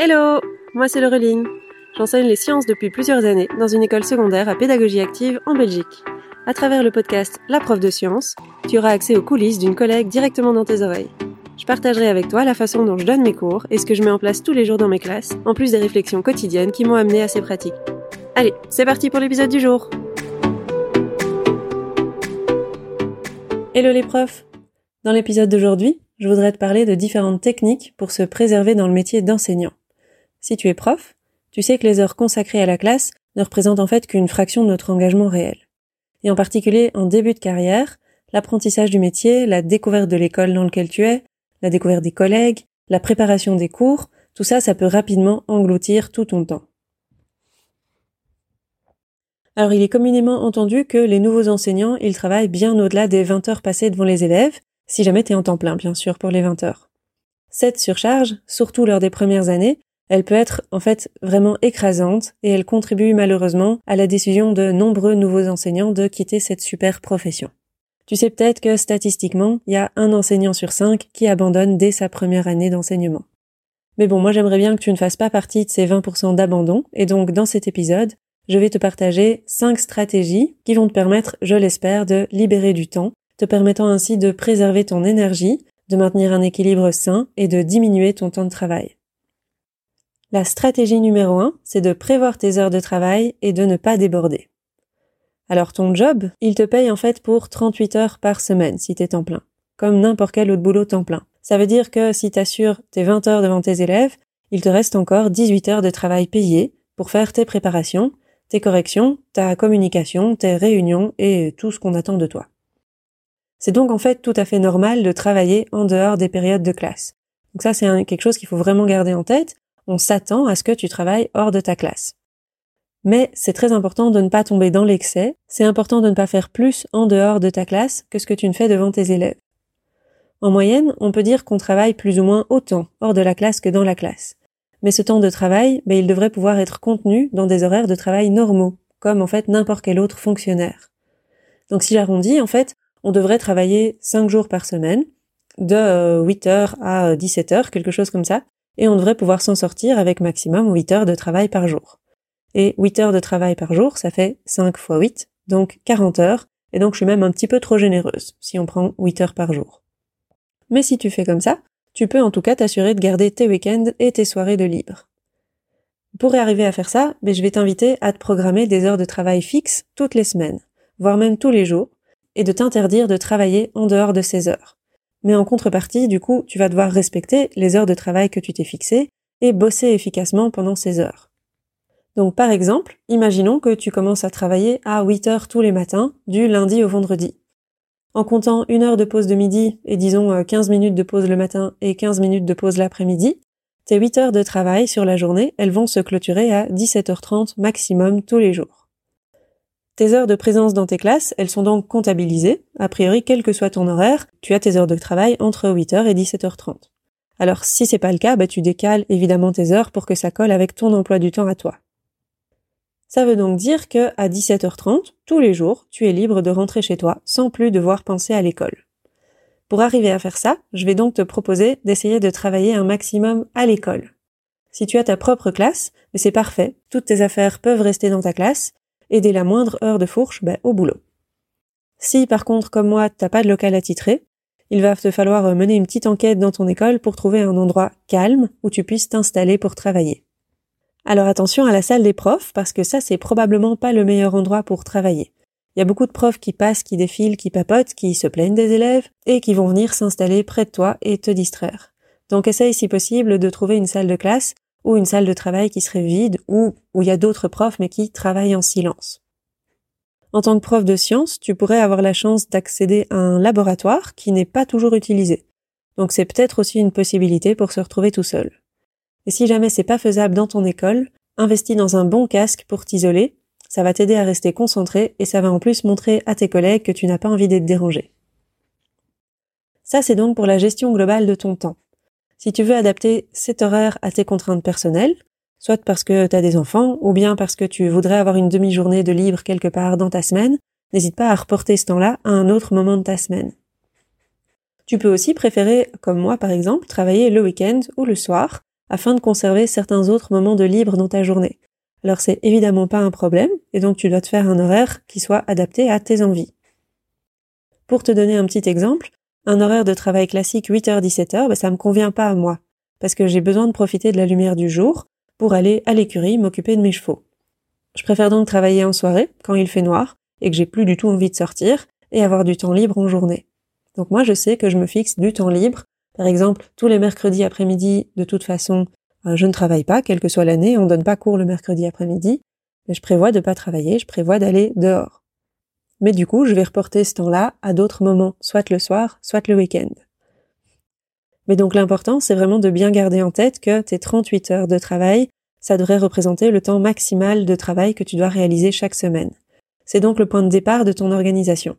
Hello Moi c'est Laureline. J'enseigne les sciences depuis plusieurs années dans une école secondaire à pédagogie active en Belgique. À travers le podcast La prof de sciences, tu auras accès aux coulisses d'une collègue directement dans tes oreilles. Je partagerai avec toi la façon dont je donne mes cours et ce que je mets en place tous les jours dans mes classes, en plus des réflexions quotidiennes qui m'ont amené à ces pratiques. Allez, c'est parti pour l'épisode du jour Hello les profs Dans l'épisode d'aujourd'hui, je voudrais te parler de différentes techniques pour se préserver dans le métier d'enseignant. Si tu es prof, tu sais que les heures consacrées à la classe ne représentent en fait qu'une fraction de notre engagement réel. Et en particulier en début de carrière, l'apprentissage du métier, la découverte de l'école dans laquelle tu es, la découverte des collègues, la préparation des cours, tout ça, ça peut rapidement engloutir tout ton temps. Alors il est communément entendu que les nouveaux enseignants, ils travaillent bien au-delà des 20 heures passées devant les élèves, si jamais tu es en temps plein, bien sûr, pour les 20 heures. Cette surcharge, surtout lors des premières années, elle peut être en fait vraiment écrasante et elle contribue malheureusement à la décision de nombreux nouveaux enseignants de quitter cette super profession. Tu sais peut-être que statistiquement, il y a un enseignant sur cinq qui abandonne dès sa première année d'enseignement. Mais bon, moi j'aimerais bien que tu ne fasses pas partie de ces 20% d'abandon, et donc dans cet épisode, je vais te partager cinq stratégies qui vont te permettre, je l'espère, de libérer du temps te permettant ainsi de préserver ton énergie, de maintenir un équilibre sain et de diminuer ton temps de travail. La stratégie numéro 1, c'est de prévoir tes heures de travail et de ne pas déborder. Alors ton job, il te paye en fait pour 38 heures par semaine si t'es temps plein, comme n'importe quel autre boulot temps plein. Ça veut dire que si t'assures tes 20 heures devant tes élèves, il te reste encore 18 heures de travail payé pour faire tes préparations, tes corrections, ta communication, tes réunions et tout ce qu'on attend de toi. C'est donc en fait tout à fait normal de travailler en dehors des périodes de classe. Donc ça, c'est quelque chose qu'il faut vraiment garder en tête. On s'attend à ce que tu travailles hors de ta classe. Mais c'est très important de ne pas tomber dans l'excès. C'est important de ne pas faire plus en dehors de ta classe que ce que tu ne fais devant tes élèves. En moyenne, on peut dire qu'on travaille plus ou moins autant hors de la classe que dans la classe. Mais ce temps de travail, ben, il devrait pouvoir être contenu dans des horaires de travail normaux, comme en fait n'importe quel autre fonctionnaire. Donc si j'arrondis, en fait, on devrait travailler 5 jours par semaine, de 8h euh, à 17h, quelque chose comme ça, et on devrait pouvoir s'en sortir avec maximum 8 heures de travail par jour. Et 8 heures de travail par jour, ça fait 5 fois 8, donc 40 heures, et donc je suis même un petit peu trop généreuse si on prend 8 heures par jour. Mais si tu fais comme ça, tu peux en tout cas t'assurer de garder tes week-ends et tes soirées de libre. Pour arriver à faire ça, mais ben, je vais t'inviter à te programmer des heures de travail fixes toutes les semaines, voire même tous les jours, et de t'interdire de travailler en dehors de ces heures. Mais en contrepartie, du coup, tu vas devoir respecter les heures de travail que tu t'es fixées et bosser efficacement pendant ces heures. Donc par exemple, imaginons que tu commences à travailler à 8 heures tous les matins, du lundi au vendredi. En comptant une heure de pause de midi et disons 15 euh, minutes de pause le matin et 15 minutes de pause l'après-midi, tes 8 heures de travail sur la journée, elles vont se clôturer à 17h30 maximum tous les jours. Tes heures de présence dans tes classes, elles sont donc comptabilisées. A priori, quel que soit ton horaire, tu as tes heures de travail entre 8h et 17h30. Alors, si c'est pas le cas, bah, tu décales évidemment tes heures pour que ça colle avec ton emploi du temps à toi. Ça veut donc dire que à 17h30, tous les jours, tu es libre de rentrer chez toi sans plus devoir penser à l'école. Pour arriver à faire ça, je vais donc te proposer d'essayer de travailler un maximum à l'école. Si tu as ta propre classe, c'est parfait, toutes tes affaires peuvent rester dans ta classe, et dès la moindre heure de fourche, ben, au boulot. Si par contre, comme moi, t'as pas de local attitré, il va te falloir mener une petite enquête dans ton école pour trouver un endroit calme où tu puisses t'installer pour travailler. Alors attention à la salle des profs, parce que ça c'est probablement pas le meilleur endroit pour travailler. Il y a beaucoup de profs qui passent, qui défilent, qui papotent, qui se plaignent des élèves, et qui vont venir s'installer près de toi et te distraire. Donc essaye si possible de trouver une salle de classe ou une salle de travail qui serait vide ou où il y a d'autres profs mais qui travaillent en silence. En tant que prof de sciences, tu pourrais avoir la chance d'accéder à un laboratoire qui n'est pas toujours utilisé. Donc c'est peut-être aussi une possibilité pour se retrouver tout seul. Et si jamais c'est pas faisable dans ton école, investis dans un bon casque pour t'isoler, ça va t'aider à rester concentré et ça va en plus montrer à tes collègues que tu n'as pas envie d'être dérangé. Ça c'est donc pour la gestion globale de ton temps. Si tu veux adapter cet horaire à tes contraintes personnelles, soit parce que tu as des enfants, ou bien parce que tu voudrais avoir une demi-journée de libre quelque part dans ta semaine, n'hésite pas à reporter ce temps-là à un autre moment de ta semaine. Tu peux aussi préférer, comme moi par exemple, travailler le week-end ou le soir, afin de conserver certains autres moments de libre dans ta journée. Alors c'est évidemment pas un problème, et donc tu dois te faire un horaire qui soit adapté à tes envies. Pour te donner un petit exemple, un horaire de travail classique 8h-17h, bah, ça me convient pas à moi, parce que j'ai besoin de profiter de la lumière du jour pour aller à l'écurie m'occuper de mes chevaux. Je préfère donc travailler en soirée, quand il fait noir, et que j'ai plus du tout envie de sortir, et avoir du temps libre en journée. Donc moi je sais que je me fixe du temps libre. Par exemple, tous les mercredis après-midi, de toute façon, euh, je ne travaille pas, quelle que soit l'année, on donne pas cours le mercredi après-midi, mais je prévois de pas travailler, je prévois d'aller dehors. Mais du coup, je vais reporter ce temps-là à d'autres moments, soit le soir, soit le week-end. Mais donc l'important, c'est vraiment de bien garder en tête que tes 38 heures de travail, ça devrait représenter le temps maximal de travail que tu dois réaliser chaque semaine. C'est donc le point de départ de ton organisation.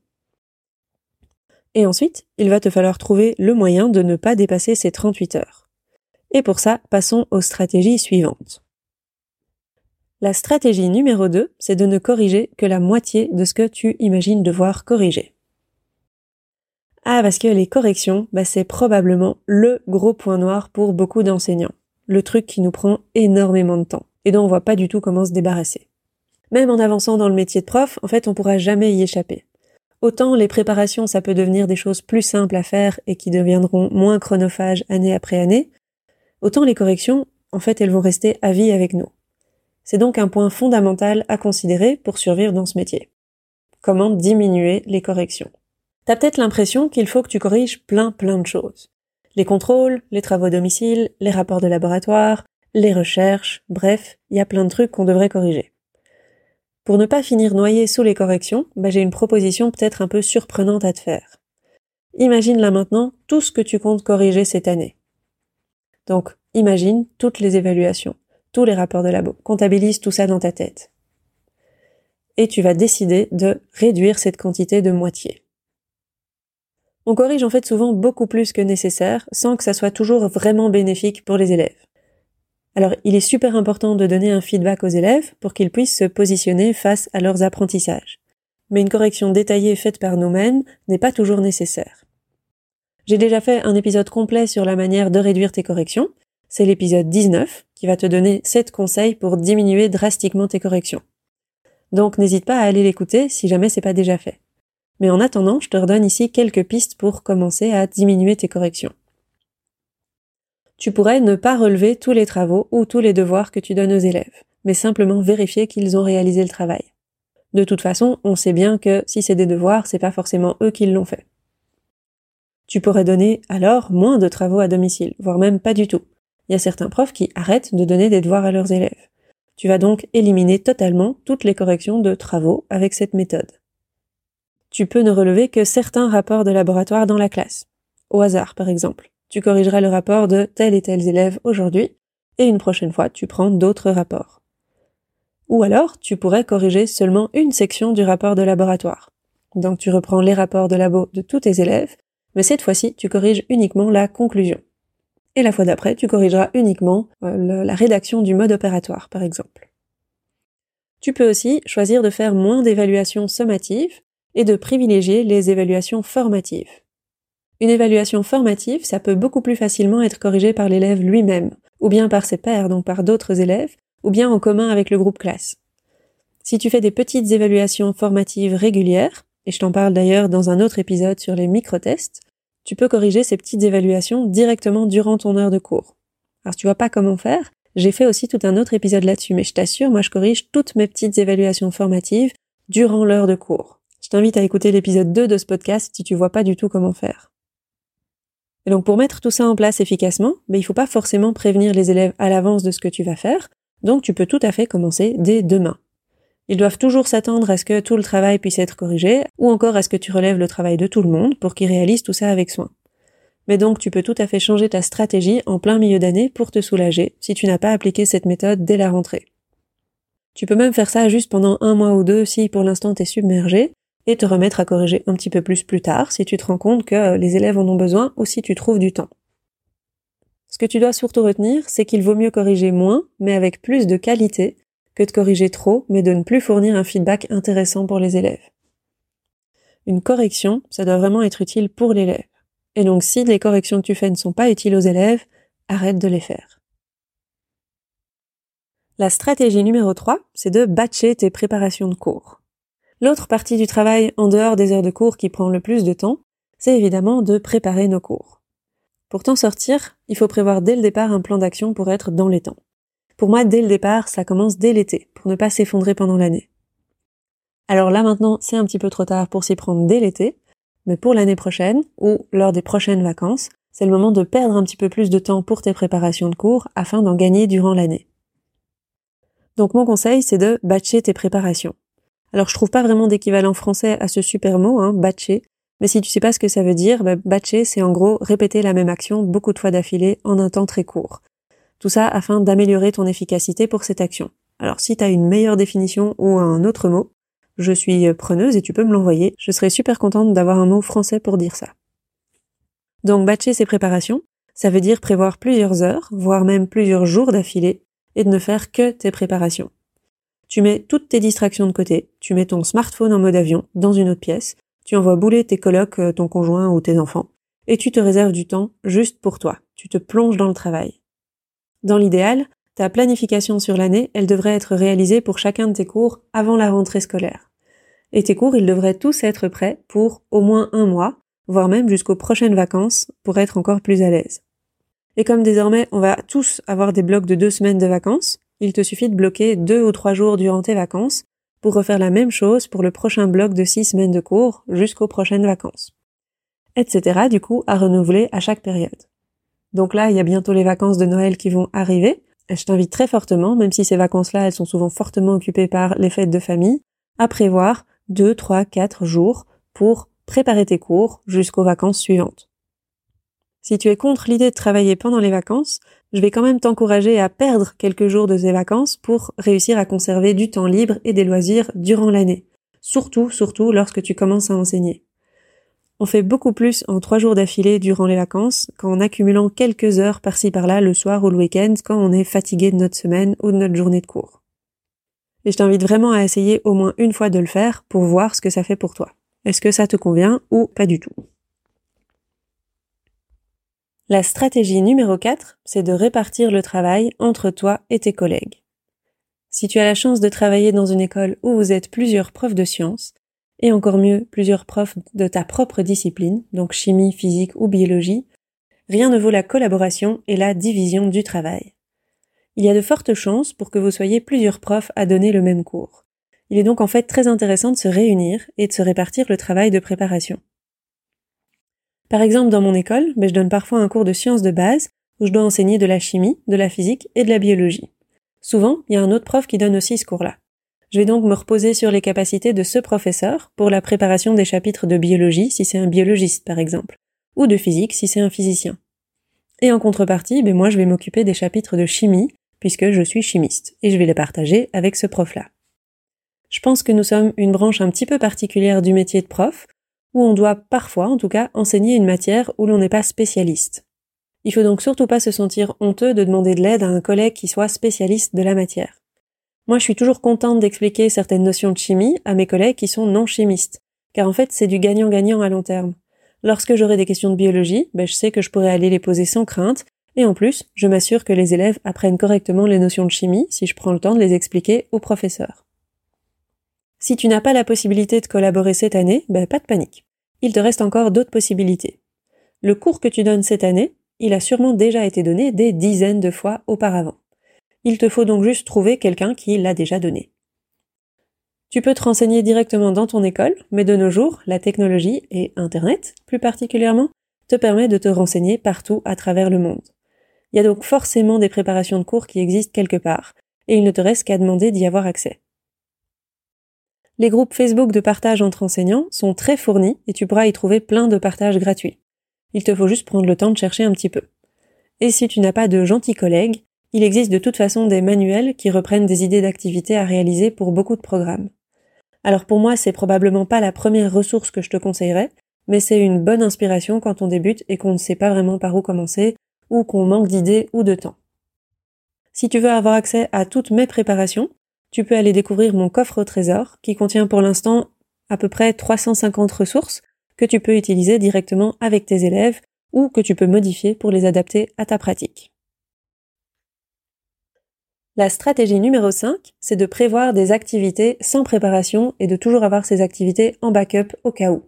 Et ensuite, il va te falloir trouver le moyen de ne pas dépasser ces 38 heures. Et pour ça, passons aux stratégies suivantes. La stratégie numéro 2, c'est de ne corriger que la moitié de ce que tu imagines devoir corriger. Ah, parce que les corrections, bah, c'est probablement le gros point noir pour beaucoup d'enseignants. Le truc qui nous prend énormément de temps et dont on voit pas du tout comment se débarrasser. Même en avançant dans le métier de prof, en fait, on pourra jamais y échapper. Autant les préparations, ça peut devenir des choses plus simples à faire et qui deviendront moins chronophages année après année, autant les corrections, en fait, elles vont rester à vie avec nous. C'est donc un point fondamental à considérer pour survivre dans ce métier. Comment diminuer les corrections? T'as peut-être l'impression qu'il faut que tu corriges plein plein de choses. Les contrôles, les travaux à domicile, les rapports de laboratoire, les recherches, bref, il y a plein de trucs qu'on devrait corriger. Pour ne pas finir noyé sous les corrections, bah, j'ai une proposition peut-être un peu surprenante à te faire. Imagine là maintenant tout ce que tu comptes corriger cette année. Donc, imagine toutes les évaluations, tous les rapports de labo, comptabilise tout ça dans ta tête. Et tu vas décider de réduire cette quantité de moitié. On corrige en fait souvent beaucoup plus que nécessaire sans que ça soit toujours vraiment bénéfique pour les élèves. Alors, il est super important de donner un feedback aux élèves pour qu'ils puissent se positionner face à leurs apprentissages. Mais une correction détaillée faite par nous-mêmes n'est pas toujours nécessaire. J'ai déjà fait un épisode complet sur la manière de réduire tes corrections. C'est l'épisode 19 qui va te donner 7 conseils pour diminuer drastiquement tes corrections. Donc n'hésite pas à aller l'écouter si jamais c'est pas déjà fait. Mais en attendant, je te redonne ici quelques pistes pour commencer à diminuer tes corrections tu pourrais ne pas relever tous les travaux ou tous les devoirs que tu donnes aux élèves, mais simplement vérifier qu'ils ont réalisé le travail. De toute façon, on sait bien que si c'est des devoirs, c'est pas forcément eux qui l'ont fait. Tu pourrais donner alors moins de travaux à domicile, voire même pas du tout. Il y a certains profs qui arrêtent de donner des devoirs à leurs élèves. Tu vas donc éliminer totalement toutes les corrections de travaux avec cette méthode. Tu peux ne relever que certains rapports de laboratoire dans la classe. Au hasard, par exemple tu corrigeras le rapport de tel et tel élève aujourd'hui, et une prochaine fois, tu prends d'autres rapports. Ou alors, tu pourrais corriger seulement une section du rapport de laboratoire. Donc tu reprends les rapports de labo de tous tes élèves, mais cette fois-ci, tu corriges uniquement la conclusion. Et la fois d'après, tu corrigeras uniquement euh, la rédaction du mode opératoire, par exemple. Tu peux aussi choisir de faire moins d'évaluations sommatives et de privilégier les évaluations formatives. Une évaluation formative, ça peut beaucoup plus facilement être corrigé par l'élève lui-même, ou bien par ses pairs, donc par d'autres élèves, ou bien en commun avec le groupe classe. Si tu fais des petites évaluations formatives régulières, et je t'en parle d'ailleurs dans un autre épisode sur les micro-tests, tu peux corriger ces petites évaluations directement durant ton heure de cours. Alors tu vois pas comment faire, j'ai fait aussi tout un autre épisode là-dessus, mais je t'assure, moi je corrige toutes mes petites évaluations formatives durant l'heure de cours. Je t'invite à écouter l'épisode 2 de ce podcast si tu vois pas du tout comment faire. Et donc pour mettre tout ça en place efficacement, ben, il faut pas forcément prévenir les élèves à l'avance de ce que tu vas faire, donc tu peux tout à fait commencer dès demain. Ils doivent toujours s'attendre à ce que tout le travail puisse être corrigé, ou encore à ce que tu relèves le travail de tout le monde pour qu'ils réalisent tout ça avec soin. Mais donc tu peux tout à fait changer ta stratégie en plein milieu d'année pour te soulager si tu n'as pas appliqué cette méthode dès la rentrée. Tu peux même faire ça juste pendant un mois ou deux si pour l'instant t'es submergé, et te remettre à corriger un petit peu plus plus tard si tu te rends compte que les élèves en ont besoin ou si tu trouves du temps. Ce que tu dois surtout retenir, c'est qu'il vaut mieux corriger moins, mais avec plus de qualité, de corriger trop, mais de ne plus fournir un feedback intéressant pour les élèves. Une correction, ça doit vraiment être utile pour l'élève. Et donc si les corrections que tu fais ne sont pas utiles aux élèves, arrête de les faire. La stratégie numéro 3, c'est de batcher tes préparations de cours. L'autre partie du travail en dehors des heures de cours qui prend le plus de temps, c'est évidemment de préparer nos cours. Pour t'en sortir, il faut prévoir dès le départ un plan d'action pour être dans les temps. Pour moi, dès le départ, ça commence dès l'été, pour ne pas s'effondrer pendant l'année. Alors là maintenant, c'est un petit peu trop tard pour s'y prendre dès l'été, mais pour l'année prochaine, ou lors des prochaines vacances, c'est le moment de perdre un petit peu plus de temps pour tes préparations de cours afin d'en gagner durant l'année. Donc mon conseil, c'est de batcher tes préparations. Alors je trouve pas vraiment d'équivalent français à ce super mot, hein, batcher, mais si tu sais pas ce que ça veut dire, bah, batcher c'est en gros répéter la même action beaucoup de fois d'affilée en un temps très court. Tout ça afin d'améliorer ton efficacité pour cette action. Alors si tu as une meilleure définition ou un autre mot, je suis preneuse et tu peux me l'envoyer. Je serais super contente d'avoir un mot français pour dire ça. Donc batcher ses préparations, ça veut dire prévoir plusieurs heures, voire même plusieurs jours d'affilée, et de ne faire que tes préparations. Tu mets toutes tes distractions de côté, tu mets ton smartphone en mode avion dans une autre pièce, tu envoies bouler tes colocs, euh, ton conjoint ou tes enfants, et tu te réserves du temps juste pour toi. Tu te plonges dans le travail. Dans l'idéal, ta planification sur l'année, elle devrait être réalisée pour chacun de tes cours avant la rentrée scolaire. Et tes cours, ils devraient tous être prêts pour au moins un mois, voire même jusqu'aux prochaines vacances, pour être encore plus à l'aise. Et comme désormais on va tous avoir des blocs de deux semaines de vacances, il te suffit de bloquer deux ou trois jours durant tes vacances pour refaire la même chose pour le prochain bloc de six semaines de cours jusqu'aux prochaines vacances. Etc. du coup à renouveler à chaque période. Donc là, il y a bientôt les vacances de Noël qui vont arriver. Je t'invite très fortement, même si ces vacances-là, elles sont souvent fortement occupées par les fêtes de famille, à prévoir deux, trois, quatre jours pour préparer tes cours jusqu'aux vacances suivantes. Si tu es contre l'idée de travailler pendant les vacances, je vais quand même t'encourager à perdre quelques jours de ces vacances pour réussir à conserver du temps libre et des loisirs durant l'année. Surtout, surtout lorsque tu commences à enseigner. On fait beaucoup plus en trois jours d'affilée durant les vacances qu'en accumulant quelques heures par-ci par-là le soir ou le week-end quand on est fatigué de notre semaine ou de notre journée de cours. Et je t'invite vraiment à essayer au moins une fois de le faire pour voir ce que ça fait pour toi. Est-ce que ça te convient ou pas du tout? La stratégie numéro 4, c'est de répartir le travail entre toi et tes collègues. Si tu as la chance de travailler dans une école où vous êtes plusieurs profs de sciences, et encore mieux plusieurs profs de ta propre discipline, donc chimie, physique ou biologie, rien ne vaut la collaboration et la division du travail. Il y a de fortes chances pour que vous soyez plusieurs profs à donner le même cours. Il est donc en fait très intéressant de se réunir et de se répartir le travail de préparation. Par exemple, dans mon école, ben, je donne parfois un cours de sciences de base où je dois enseigner de la chimie, de la physique et de la biologie. Souvent, il y a un autre prof qui donne aussi ce cours-là. Je vais donc me reposer sur les capacités de ce professeur pour la préparation des chapitres de biologie si c'est un biologiste par exemple, ou de physique si c'est un physicien. Et en contrepartie, ben moi je vais m'occuper des chapitres de chimie puisque je suis chimiste et je vais les partager avec ce prof-là. Je pense que nous sommes une branche un petit peu particulière du métier de prof où on doit parfois, en tout cas, enseigner une matière où l'on n'est pas spécialiste. Il faut donc surtout pas se sentir honteux de demander de l'aide à un collègue qui soit spécialiste de la matière. Moi, je suis toujours contente d'expliquer certaines notions de chimie à mes collègues qui sont non chimistes, car en fait, c'est du gagnant-gagnant à long terme. Lorsque j'aurai des questions de biologie, ben, je sais que je pourrai aller les poser sans crainte, et en plus, je m'assure que les élèves apprennent correctement les notions de chimie si je prends le temps de les expliquer au professeur. Si tu n'as pas la possibilité de collaborer cette année, ben pas de panique. Il te reste encore d'autres possibilités. Le cours que tu donnes cette année, il a sûrement déjà été donné des dizaines de fois auparavant. Il te faut donc juste trouver quelqu'un qui l'a déjà donné. Tu peux te renseigner directement dans ton école, mais de nos jours, la technologie et Internet, plus particulièrement, te permet de te renseigner partout à travers le monde. Il y a donc forcément des préparations de cours qui existent quelque part, et il ne te reste qu'à demander d'y avoir accès. Les groupes Facebook de partage entre enseignants sont très fournis et tu pourras y trouver plein de partages gratuits. Il te faut juste prendre le temps de chercher un petit peu. Et si tu n'as pas de gentils collègues, il existe de toute façon des manuels qui reprennent des idées d'activités à réaliser pour beaucoup de programmes. Alors pour moi, c'est probablement pas la première ressource que je te conseillerais, mais c'est une bonne inspiration quand on débute et qu'on ne sait pas vraiment par où commencer, ou qu'on manque d'idées ou de temps. Si tu veux avoir accès à toutes mes préparations, tu peux aller découvrir mon coffre au trésor qui contient pour l'instant à peu près 350 ressources que tu peux utiliser directement avec tes élèves ou que tu peux modifier pour les adapter à ta pratique. La stratégie numéro 5, c'est de prévoir des activités sans préparation et de toujours avoir ces activités en backup au cas où.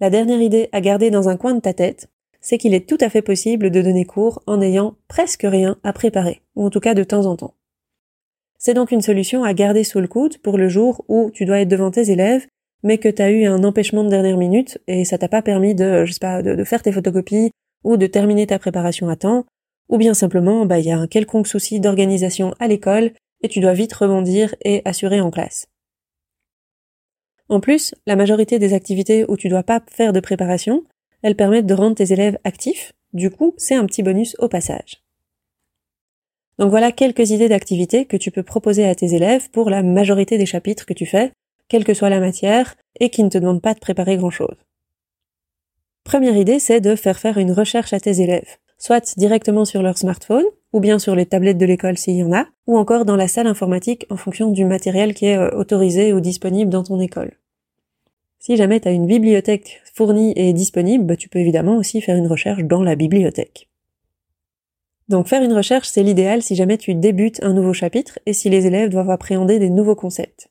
La dernière idée à garder dans un coin de ta tête, c'est qu'il est tout à fait possible de donner cours en ayant presque rien à préparer, ou en tout cas de temps en temps. C'est donc une solution à garder sous le coude pour le jour où tu dois être devant tes élèves, mais que tu as eu un empêchement de dernière minute et ça t'a pas permis de, je de, faire tes photocopies ou de terminer ta préparation à temps, ou bien simplement, bah, il y a un quelconque souci d'organisation à l'école et tu dois vite rebondir et assurer en classe. En plus, la majorité des activités où tu dois pas faire de préparation, elles permettent de rendre tes élèves actifs, du coup, c'est un petit bonus au passage. Donc voilà quelques idées d'activités que tu peux proposer à tes élèves pour la majorité des chapitres que tu fais, quelle que soit la matière, et qui ne te demandent pas de préparer grand chose. Première idée, c'est de faire faire une recherche à tes élèves, soit directement sur leur smartphone, ou bien sur les tablettes de l'école s'il y en a, ou encore dans la salle informatique en fonction du matériel qui est euh, autorisé ou disponible dans ton école. Si jamais tu as une bibliothèque fournie et disponible, bah, tu peux évidemment aussi faire une recherche dans la bibliothèque. Donc faire une recherche, c'est l'idéal si jamais tu débutes un nouveau chapitre et si les élèves doivent appréhender des nouveaux concepts.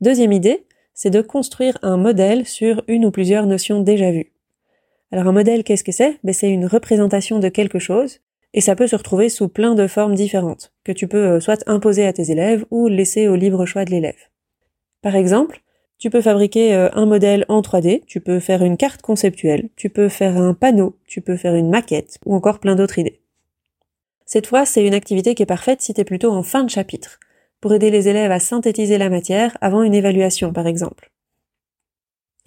Deuxième idée, c'est de construire un modèle sur une ou plusieurs notions déjà vues. Alors un modèle, qu'est-ce que c'est? Ben, C'est une représentation de quelque chose, et ça peut se retrouver sous plein de formes différentes, que tu peux euh, soit imposer à tes élèves ou laisser au libre choix de l'élève. Par exemple, tu peux fabriquer euh, un modèle en 3D, tu peux faire une carte conceptuelle, tu peux faire un panneau, tu peux faire une maquette, ou encore plein d'autres idées. Cette fois, c'est une activité qui est parfaite si tu plutôt en fin de chapitre, pour aider les élèves à synthétiser la matière avant une évaluation, par exemple.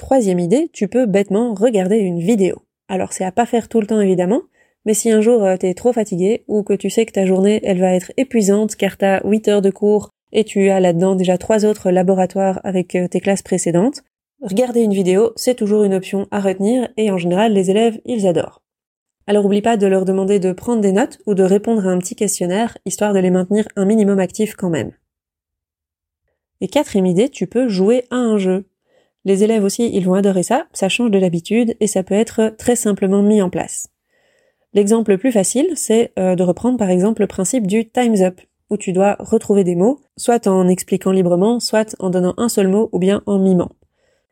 Troisième idée, tu peux bêtement regarder une vidéo. Alors c'est à pas faire tout le temps évidemment, mais si un jour euh, t'es trop fatigué ou que tu sais que ta journée elle va être épuisante car t'as 8 heures de cours et tu as là-dedans déjà trois autres laboratoires avec euh, tes classes précédentes, regarder une vidéo, c'est toujours une option à retenir et en général les élèves, ils adorent. Alors oublie pas de leur demander de prendre des notes ou de répondre à un petit questionnaire, histoire de les maintenir un minimum actifs quand même. Et quatrième idée, tu peux jouer à un jeu. Les élèves aussi, ils vont adorer ça, ça change de l'habitude et ça peut être très simplement mis en place. L'exemple le plus facile, c'est euh, de reprendre par exemple le principe du Time's Up où tu dois retrouver des mots, soit en expliquant librement, soit en donnant un seul mot ou bien en mimant.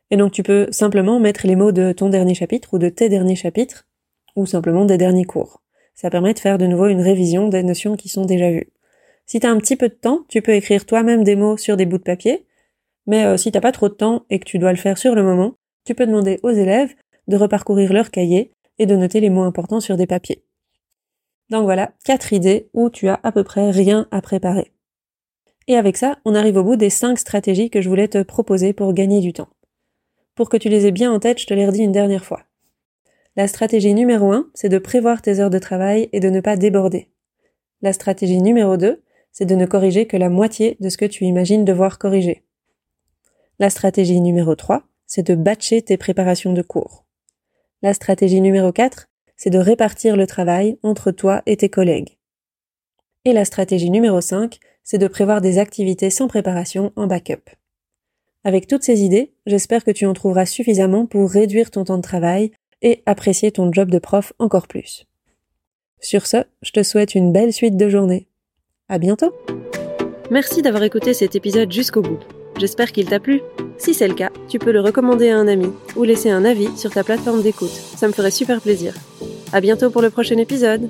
Et donc tu peux simplement mettre les mots de ton dernier chapitre ou de tes derniers chapitres, ou simplement des derniers cours. Ça permet de faire de nouveau une révision des notions qui sont déjà vues. Si tu as un petit peu de temps, tu peux écrire toi-même des mots sur des bouts de papier, mais euh, si t'as pas trop de temps et que tu dois le faire sur le moment, tu peux demander aux élèves de reparcourir leur cahier et de noter les mots importants sur des papiers. Donc voilà, quatre idées où tu as à peu près rien à préparer. Et avec ça, on arrive au bout des cinq stratégies que je voulais te proposer pour gagner du temps. Pour que tu les aies bien en tête, je te les redis une dernière fois. La stratégie numéro 1, c'est de prévoir tes heures de travail et de ne pas déborder. La stratégie numéro 2, c'est de ne corriger que la moitié de ce que tu imagines devoir corriger. La stratégie numéro 3, c'est de batcher tes préparations de cours. La stratégie numéro 4, c'est de répartir le travail entre toi et tes collègues. Et la stratégie numéro 5, c'est de prévoir des activités sans préparation en backup. Avec toutes ces idées, j'espère que tu en trouveras suffisamment pour réduire ton temps de travail et apprécier ton job de prof encore plus. Sur ce, je te souhaite une belle suite de journée. À bientôt! Merci d'avoir écouté cet épisode jusqu'au bout. J'espère qu'il t'a plu. Si c'est le cas, tu peux le recommander à un ami ou laisser un avis sur ta plateforme d'écoute. Ça me ferait super plaisir. À bientôt pour le prochain épisode.